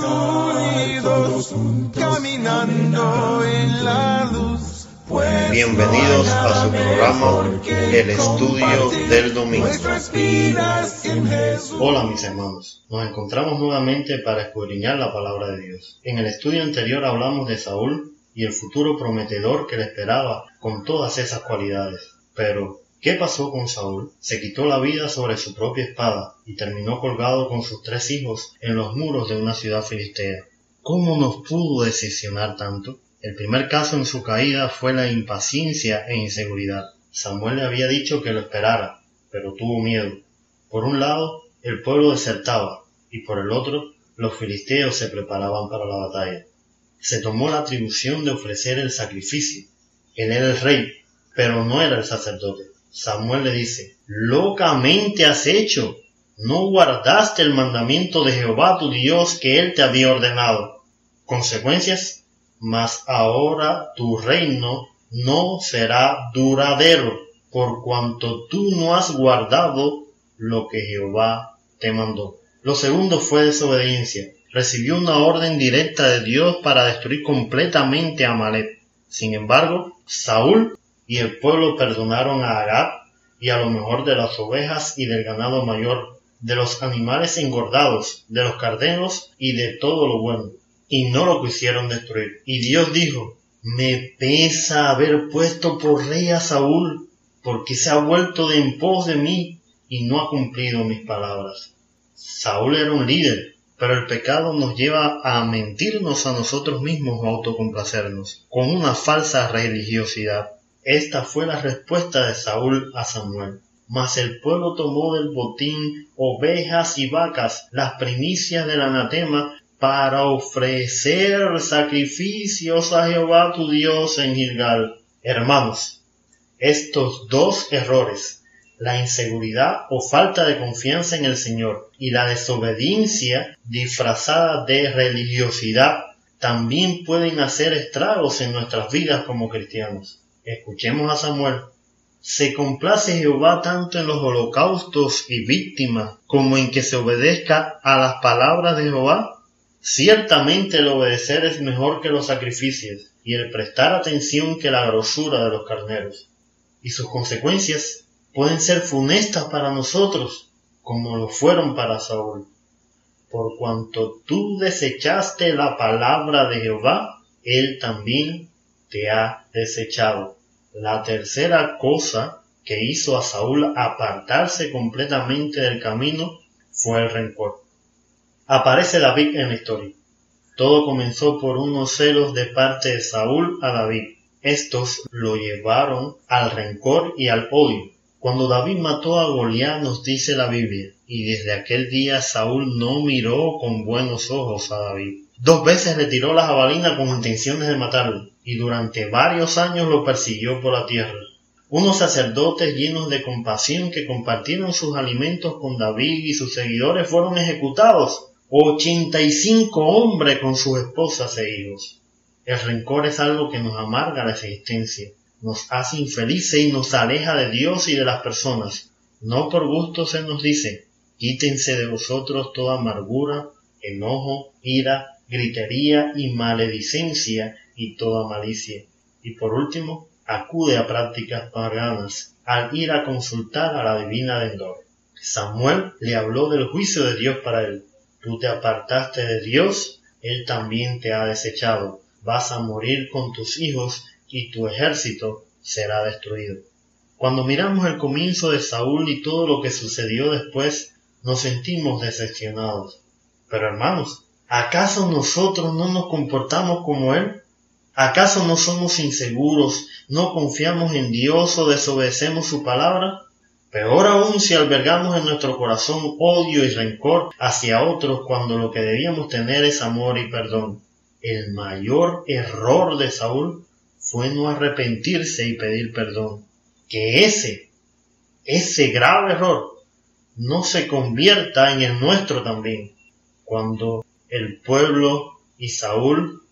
unidos, caminando en la luz. Pues Bienvenidos a su programa El Estudio del Domingo. Hola mis hermanos, nos encontramos nuevamente para escudriñar la palabra de Dios. En el estudio anterior hablamos de Saúl y el futuro prometedor que le esperaba con todas esas cualidades. Pero, ¿qué pasó con Saúl? Se quitó la vida sobre su propia espada y terminó colgado con sus tres hijos en los muros de una ciudad filistea. ¿Cómo nos pudo decepcionar tanto? El primer caso en su caída fue la impaciencia e inseguridad. Samuel le había dicho que lo esperara, pero tuvo miedo. Por un lado, el pueblo desertaba, y por el otro, los filisteos se preparaban para la batalla. Se tomó la atribución de ofrecer el sacrificio. Él era el rey, pero no era el sacerdote. Samuel le dice, locamente has hecho, no guardaste el mandamiento de Jehová tu Dios que él te había ordenado. Consecuencias, mas ahora tu reino no será duradero, por cuanto tú no has guardado lo que Jehová te mandó. Lo segundo fue desobediencia. Recibió una orden directa de Dios para destruir completamente a Amalek. Sin embargo, Saúl y el pueblo perdonaron a Agab y a lo mejor de las ovejas y del ganado mayor, de los animales engordados, de los carneros y de todo lo bueno, y no lo quisieron destruir. Y Dios dijo, me pesa haber puesto por rey a Saúl, porque se ha vuelto de en pos de mí y no ha cumplido mis palabras. Saúl era un líder, pero el pecado nos lleva a mentirnos a nosotros mismos o autocomplacernos, con una falsa religiosidad. Esta fue la respuesta de Saúl a Samuel. Mas el pueblo tomó del botín ovejas y vacas, las primicias del anatema, para ofrecer sacrificios a Jehová tu Dios en Gilgal. Hermanos, estos dos errores, la inseguridad o falta de confianza en el Señor y la desobediencia disfrazada de religiosidad, también pueden hacer estragos en nuestras vidas como cristianos. Escuchemos a Samuel. ¿Se complace Jehová tanto en los holocaustos y víctimas como en que se obedezca a las palabras de Jehová? Ciertamente el obedecer es mejor que los sacrificios y el prestar atención que la grosura de los carneros. Y sus consecuencias pueden ser funestas para nosotros como lo fueron para Saúl. Por cuanto tú desechaste la palabra de Jehová, él también te ha desechado. La tercera cosa que hizo a Saúl apartarse completamente del camino fue el rencor. Aparece David en la historia. Todo comenzó por unos celos de parte de Saúl a David. Estos lo llevaron al rencor y al odio. Cuando David mató a Goliat nos dice la Biblia, y desde aquel día Saúl no miró con buenos ojos a David. Dos veces le tiró la jabalina con intenciones de matarlo, y durante varios años lo persiguió por la tierra. Unos sacerdotes llenos de compasión que compartieron sus alimentos con David y sus seguidores fueron ejecutados. Ochenta y cinco hombres con sus esposas e hijos. El rencor es algo que nos amarga la existencia, nos hace infelices y nos aleja de Dios y de las personas. No por gusto se nos dice, quítense de vosotros toda amargura, enojo, ira, gritería y maledicencia y toda malicia. Y por último, acude a prácticas paganas al ir a consultar a la divina de. Samuel le habló del juicio de Dios para él. Tú te apartaste de Dios, Él también te ha desechado. Vas a morir con tus hijos y tu ejército será destruido. Cuando miramos el comienzo de Saúl y todo lo que sucedió después, nos sentimos decepcionados. Pero hermanos, ¿acaso nosotros no nos comportamos como Él? ¿Acaso no somos inseguros, no confiamos en Dios o desobedecemos su palabra? Peor aún si albergamos en nuestro corazón odio y rencor hacia otros cuando lo que debíamos tener es amor y perdón. El mayor error de Saúl fue no arrepentirse y pedir perdón. Que ese, ese grave error no se convierta en el nuestro también. Cuando el pueblo y Saúl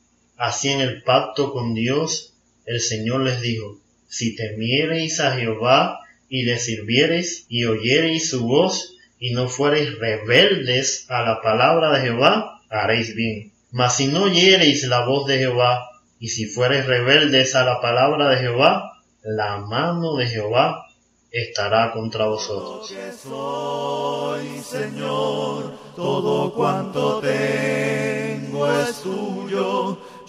hacían el pacto con Dios, el Señor les dijo, si temiereis a Jehová y le sirviereis y oyereis su voz y no fuereis rebeldes a la palabra de Jehová, haréis bien. Mas si no oyereis la voz de Jehová, y si fuereis rebeldes a la palabra de Jehová, la mano de Jehová estará contra vosotros.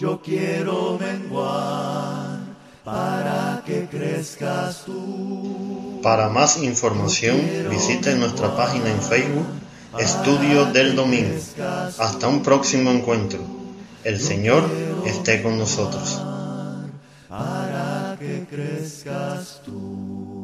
Yo quiero menguar para que crezcas tú. Para más información, visite nuestra página en Facebook, Estudio del Domingo. Hasta un próximo encuentro. El Señor esté con nosotros. Para que crezcas tú.